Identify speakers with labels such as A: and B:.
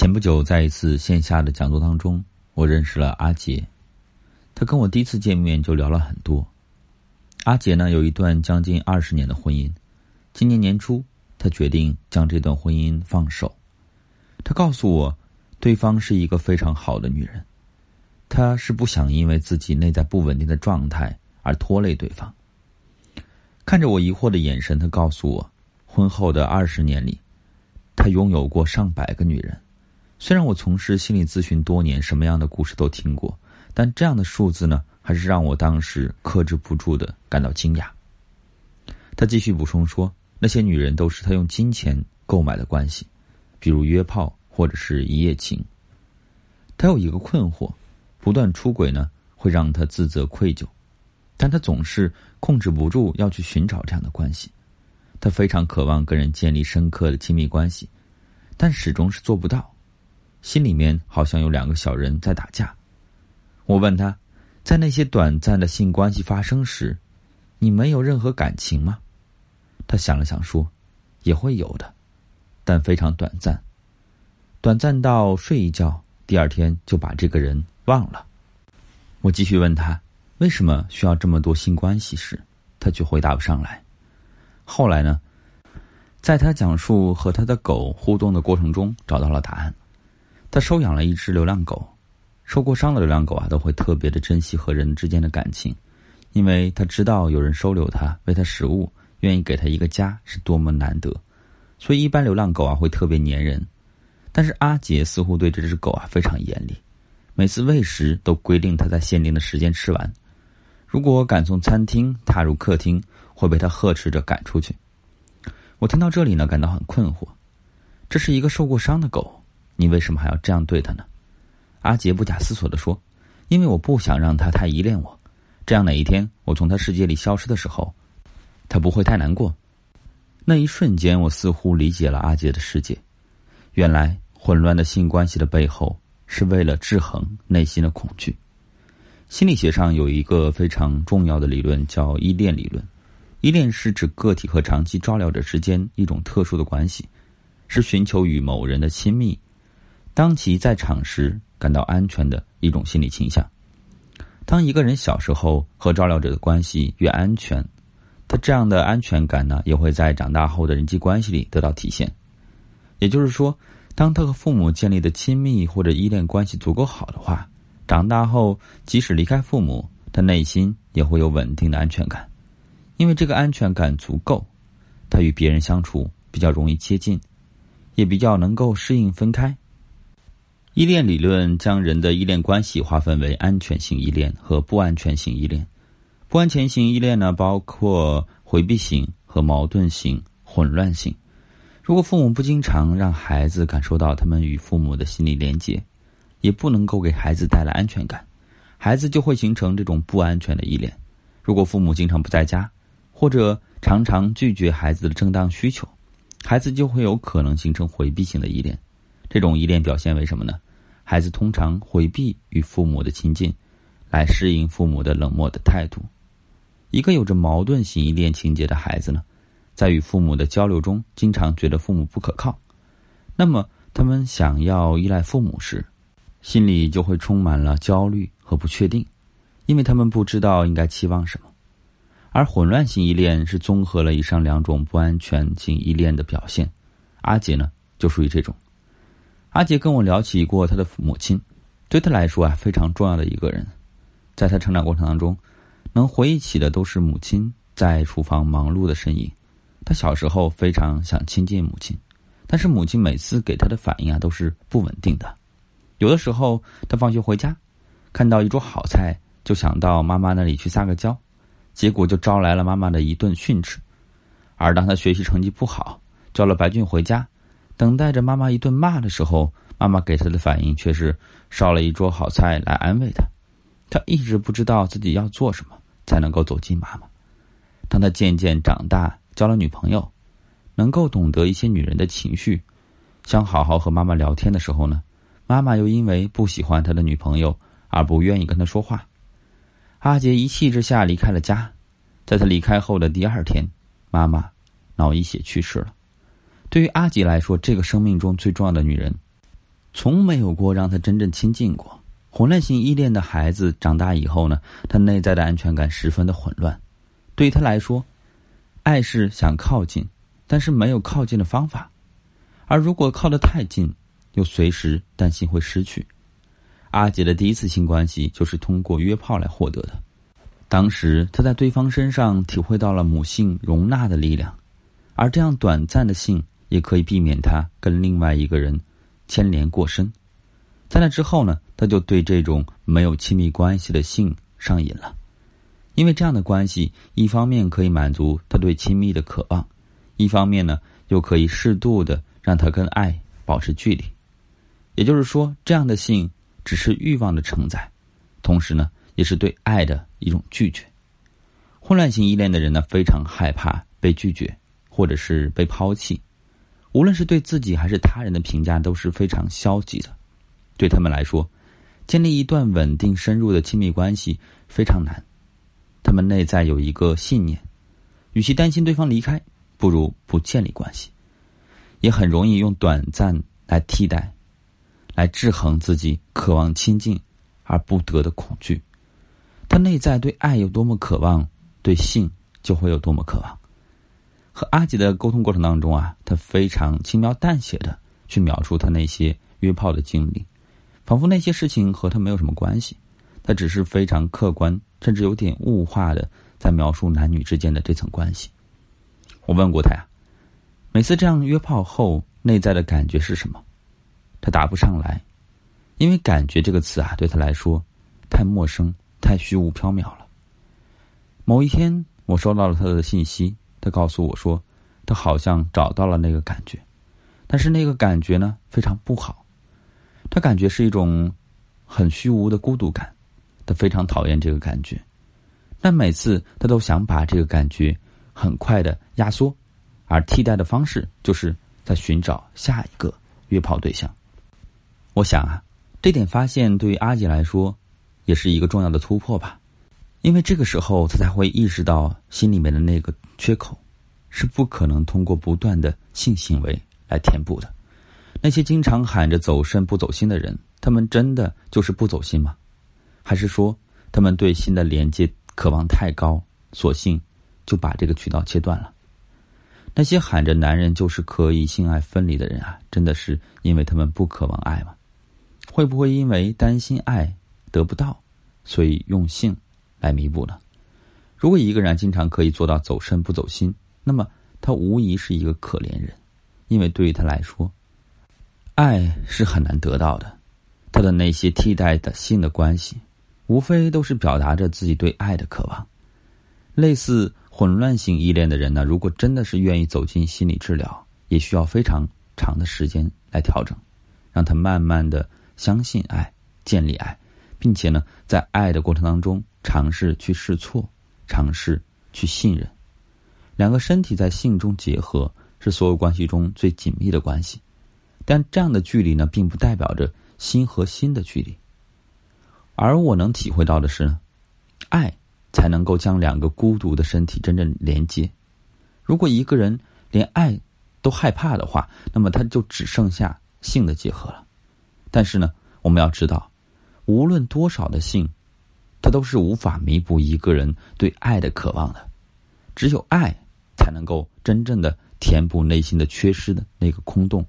A: 前不久，在一次线下的讲座当中，我认识了阿杰。他跟我第一次见面就聊了很多。阿杰呢，有一段将近二十年的婚姻。今年年初，他决定将这段婚姻放手。他告诉我，对方是一个非常好的女人。他是不想因为自己内在不稳定的状态而拖累对方。看着我疑惑的眼神，他告诉我，婚后的二十年里，他拥有过上百个女人。虽然我从事心理咨询多年，什么样的故事都听过，但这样的数字呢，还是让我当时克制不住的感到惊讶。他继续补充说，那些女人都是他用金钱购买的关系，比如约炮或者是一夜情。他有一个困惑，不断出轨呢，会让他自责愧疚，但他总是控制不住要去寻找这样的关系。他非常渴望跟人建立深刻的亲密关系，但始终是做不到。心里面好像有两个小人在打架。我问他，在那些短暂的性关系发生时，你没有任何感情吗？他想了想说：“也会有的，但非常短暂，短暂到睡一觉，第二天就把这个人忘了。”我继续问他，为什么需要这么多性关系时，他却回答不上来。后来呢，在他讲述和他的狗互动的过程中，找到了答案。他收养了一只流浪狗，受过伤的流浪狗啊，都会特别的珍惜和人之间的感情，因为他知道有人收留他，喂他食物，愿意给他一个家是多么难得，所以一般流浪狗啊会特别粘人。但是阿杰似乎对这只狗啊非常严厉，每次喂食都规定它在限定的时间吃完，如果敢从餐厅踏入客厅，会被他呵斥着赶出去。我听到这里呢，感到很困惑，这是一个受过伤的狗。你为什么还要这样对他呢？阿杰不假思索的说：“因为我不想让他太依恋我，这样哪一天我从他世界里消失的时候，他不会太难过。”那一瞬间，我似乎理解了阿杰的世界。原来，混乱的性关系的背后，是为了制衡内心的恐惧。心理学上有一个非常重要的理论，叫依恋理论。依恋是指个体和长期照料者之间一种特殊的关系，是寻求与某人的亲密。当其在场时感到安全的一种心理倾向。当一个人小时候和照料者的关系越安全，他这样的安全感呢，也会在长大后的人际关系里得到体现。也就是说，当他和父母建立的亲密或者依恋关系足够好的话，长大后即使离开父母，他内心也会有稳定的安全感，因为这个安全感足够，他与别人相处比较容易接近，也比较能够适应分开。依恋理论将人的依恋关系划分为安全性依恋和不安全性依恋。不安全性依恋呢，包括回避型和矛盾型、混乱性。如果父母不经常让孩子感受到他们与父母的心理连接，也不能够给孩子带来安全感，孩子就会形成这种不安全的依恋。如果父母经常不在家，或者常常拒绝孩子的正当需求，孩子就会有可能形成回避型的依恋。这种依恋表现为什么呢？孩子通常回避与父母的亲近，来适应父母的冷漠的态度。一个有着矛盾型依恋情节的孩子呢，在与父母的交流中，经常觉得父母不可靠。那么，他们想要依赖父母时，心里就会充满了焦虑和不确定，因为他们不知道应该期望什么。而混乱型依恋是综合了以上两种不安全性依恋的表现。阿杰呢，就属于这种。阿杰跟我聊起过他的母亲，对他来说啊非常重要的一个人，在他成长过程当中，能回忆起的都是母亲在厨房忙碌的身影。他小时候非常想亲近母亲，但是母亲每次给他的反应啊都是不稳定的。有的时候他放学回家，看到一桌好菜，就想到妈妈那里去撒个娇，结果就招来了妈妈的一顿训斥。而当他学习成绩不好，叫了白俊回家。等待着妈妈一顿骂的时候，妈妈给他的反应却是烧了一桌好菜来安慰他。他一直不知道自己要做什么才能够走进妈妈。当他渐渐长大，交了女朋友，能够懂得一些女人的情绪，想好好和妈妈聊天的时候呢，妈妈又因为不喜欢他的女朋友而不愿意跟他说话。阿杰一气之下离开了家，在他离开后的第二天，妈妈脑溢血去世了。对于阿吉来说，这个生命中最重要的女人，从没有过让他真正亲近过。混乱型依恋的孩子长大以后呢，他内在的安全感十分的混乱。对于他来说，爱是想靠近，但是没有靠近的方法；而如果靠得太近，又随时担心会失去。阿杰的第一次性关系就是通过约炮来获得的。当时他在对方身上体会到了母性容纳的力量，而这样短暂的性也可以避免他跟另外一个人牵连过深。在那之后呢，他就对这种没有亲密关系的性上瘾了，因为这样的关系一方面可以满足他对亲密的渴望，一方面呢又可以适度的让他跟爱保持距离。也就是说，这样的性只是欲望的承载，同时呢。也是对爱的一种拒绝。混乱型依恋的人呢，非常害怕被拒绝，或者是被抛弃。无论是对自己还是他人的评价都是非常消极的。对他们来说，建立一段稳定深入的亲密关系非常难。他们内在有一个信念：与其担心对方离开，不如不建立关系。也很容易用短暂来替代，来制衡自己渴望亲近而不得的恐惧。他内在对爱有多么渴望，对性就会有多么渴望。和阿吉的沟通过程当中啊，他非常轻描淡写的去描述他那些约炮的经历，仿佛那些事情和他没有什么关系。他只是非常客观，甚至有点物化的在描述男女之间的这层关系。我问过他呀，每次这样约炮后，内在的感觉是什么？他答不上来，因为“感觉”这个词啊，对他来说太陌生。太虚无缥缈了。某一天，我收到了他的信息，他告诉我说，他好像找到了那个感觉，但是那个感觉呢非常不好，他感觉是一种很虚无的孤独感，他非常讨厌这个感觉，但每次他都想把这个感觉很快的压缩，而替代的方式就是在寻找下一个约炮对象。我想啊，这点发现对于阿杰来说。也是一个重要的突破吧，因为这个时候他才会意识到心里面的那个缺口，是不可能通过不断的性行为来填补的。那些经常喊着走肾不走心的人，他们真的就是不走心吗？还是说他们对心的连接渴望太高，索性就把这个渠道切断了？那些喊着男人就是可以性爱分离的人啊，真的是因为他们不渴望爱吗？会不会因为担心爱？得不到，所以用性来弥补呢？如果一个人经常可以做到走肾不走心，那么他无疑是一个可怜人，因为对于他来说，爱是很难得到的。他的那些替代的性的关系，无非都是表达着自己对爱的渴望。类似混乱性依恋的人呢，如果真的是愿意走进心理治疗，也需要非常长的时间来调整，让他慢慢的相信爱，建立爱。并且呢，在爱的过程当中，尝试去试错，尝试去信任。两个身体在性中结合，是所有关系中最紧密的关系。但这样的距离呢，并不代表着心和心的距离。而我能体会到的是呢，爱才能够将两个孤独的身体真正连接。如果一个人连爱都害怕的话，那么他就只剩下性的结合了。但是呢，我们要知道。无论多少的性，它都是无法弥补一个人对爱的渴望的。只有爱，才能够真正的填补内心的缺失的那个空洞